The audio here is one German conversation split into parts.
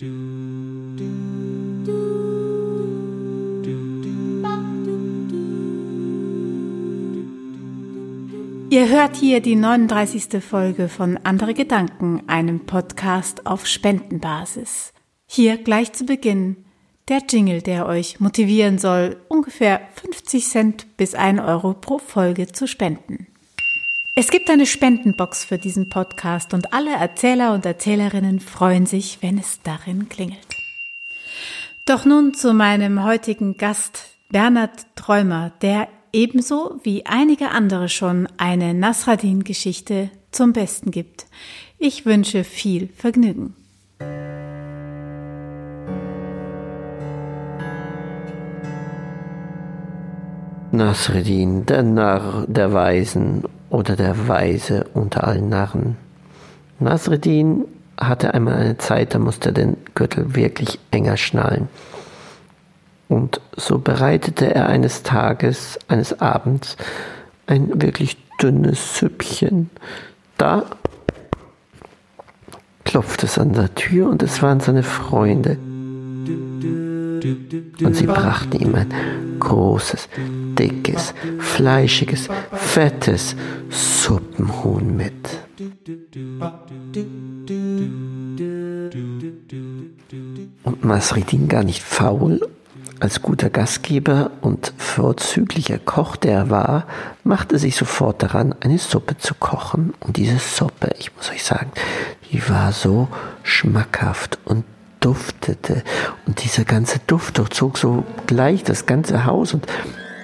Ihr hört hier die 39. Folge von Andere Gedanken, einem Podcast auf Spendenbasis. Hier gleich zu Beginn der Jingle, der euch motivieren soll, ungefähr 50 Cent bis 1 Euro pro Folge zu spenden. Es gibt eine Spendenbox für diesen Podcast und alle Erzähler und Erzählerinnen freuen sich, wenn es darin klingelt. Doch nun zu meinem heutigen Gast, Bernhard Träumer, der ebenso wie einige andere schon eine Nasradin-Geschichte zum Besten gibt. Ich wünsche viel Vergnügen. Nasreddin, der Narr der Weisen oder der Weise unter allen Narren. Nasreddin hatte einmal eine Zeit, da musste er den Gürtel wirklich enger schnallen. Und so bereitete er eines Tages, eines Abends, ein wirklich dünnes Süppchen. Da klopfte es an der Tür und es waren seine Freunde. Und sie brachten ihm ein großes, dickes, fleischiges, fettes Suppenhuhn mit. Und Masridin gar nicht faul, als guter Gastgeber und vorzüglicher Koch, der er war, machte sich sofort daran, eine Suppe zu kochen. Und diese Suppe, ich muss euch sagen, die war so schmackhaft und duftete. Und dieser ganze Duft durchzog so gleich das ganze Haus und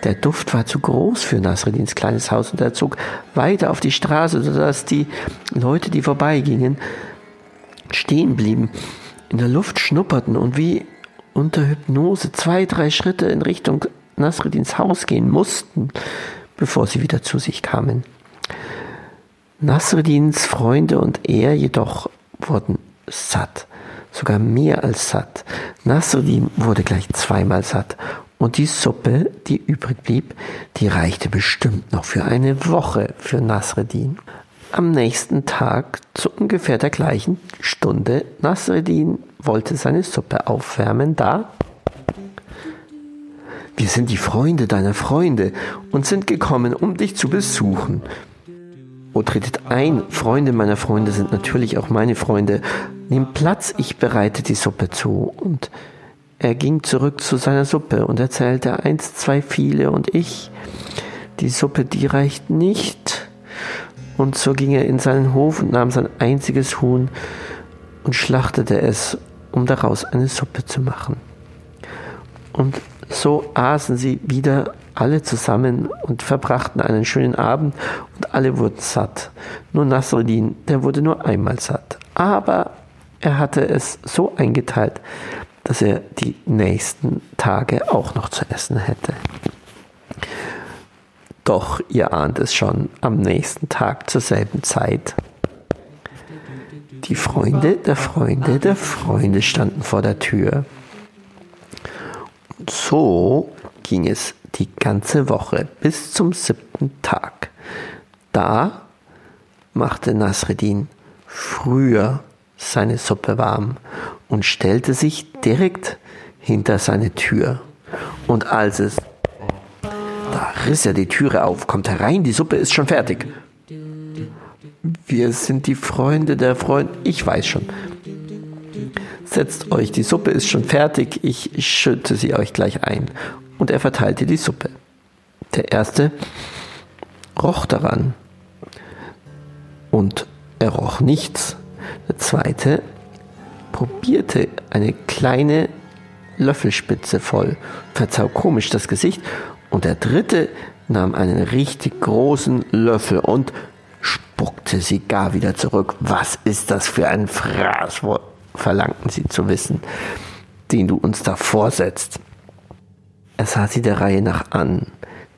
der Duft war zu groß für Nasreddins kleines Haus und er zog weiter auf die Straße, sodass die Leute, die vorbeigingen, stehen blieben, in der Luft schnupperten und wie unter Hypnose zwei, drei Schritte in Richtung Nasreddins Haus gehen mussten, bevor sie wieder zu sich kamen. Nasreddins Freunde und er jedoch wurden satt sogar mehr als satt. Nasruddin wurde gleich zweimal satt. Und die Suppe, die übrig blieb, die reichte bestimmt noch für eine Woche für Nasreddin. Am nächsten Tag, zu ungefähr der gleichen Stunde, Nasreddin wollte seine Suppe aufwärmen, da wir sind die Freunde deiner Freunde und sind gekommen, um dich zu besuchen. O tretet ein, Freunde meiner Freunde sind natürlich auch meine Freunde. Nehmt Platz, ich bereite die Suppe zu. Und er ging zurück zu seiner Suppe und erzählte eins, zwei, viele und ich. Die Suppe, die reicht nicht. Und so ging er in seinen Hof und nahm sein einziges Huhn und schlachtete es, um daraus eine Suppe zu machen. Und so aßen sie wieder alle zusammen und verbrachten einen schönen Abend und alle wurden satt. Nur Nasruddin, der wurde nur einmal satt. Aber er hatte es so eingeteilt, dass er die nächsten Tage auch noch zu essen hätte. Doch ihr ahnt es schon, am nächsten Tag zur selben Zeit. Die Freunde der Freunde der Freunde standen vor der Tür. Und so ging es die ganze Woche bis zum siebten Tag. Da machte Nasreddin früher seine Suppe warm und stellte sich direkt hinter seine Tür. Und als es da riss er die Türe auf, kommt herein, die Suppe ist schon fertig. Wir sind die Freunde der Freunde. Ich weiß schon. Setzt euch, die Suppe ist schon fertig, ich schütte sie euch gleich ein und er verteilte die Suppe. Der erste roch daran und er roch nichts. Der zweite probierte eine kleine Löffelspitze voll, verzau komisch das Gesicht und der dritte nahm einen richtig großen Löffel und spuckte sie gar wieder zurück. Was ist das für ein Fraß? verlangten sie zu wissen, den du uns da vorsetzt. Er sah sie der Reihe nach an.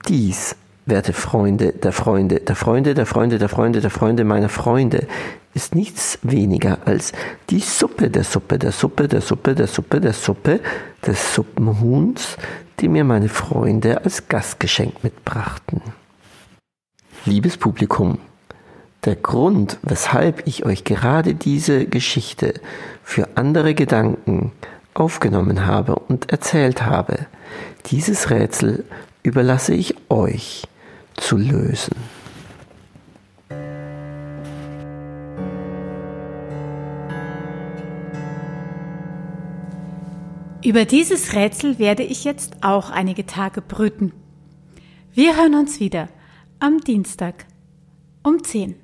Dies, werte Freunde der Freunde, der Freunde, der Freunde, der Freunde, der Freunde meiner Freunde, ist nichts weniger als die Suppe der Suppe, der Suppe, der Suppe, der Suppe, der Suppe des Suppenhuhns, die mir meine Freunde als Gastgeschenk mitbrachten. Liebes Publikum, Der Grund, weshalb ich euch gerade diese Geschichte für andere Gedanken aufgenommen habe und erzählt habe, dieses Rätsel überlasse ich euch zu lösen. Über dieses Rätsel werde ich jetzt auch einige Tage brüten. Wir hören uns wieder am Dienstag um 10.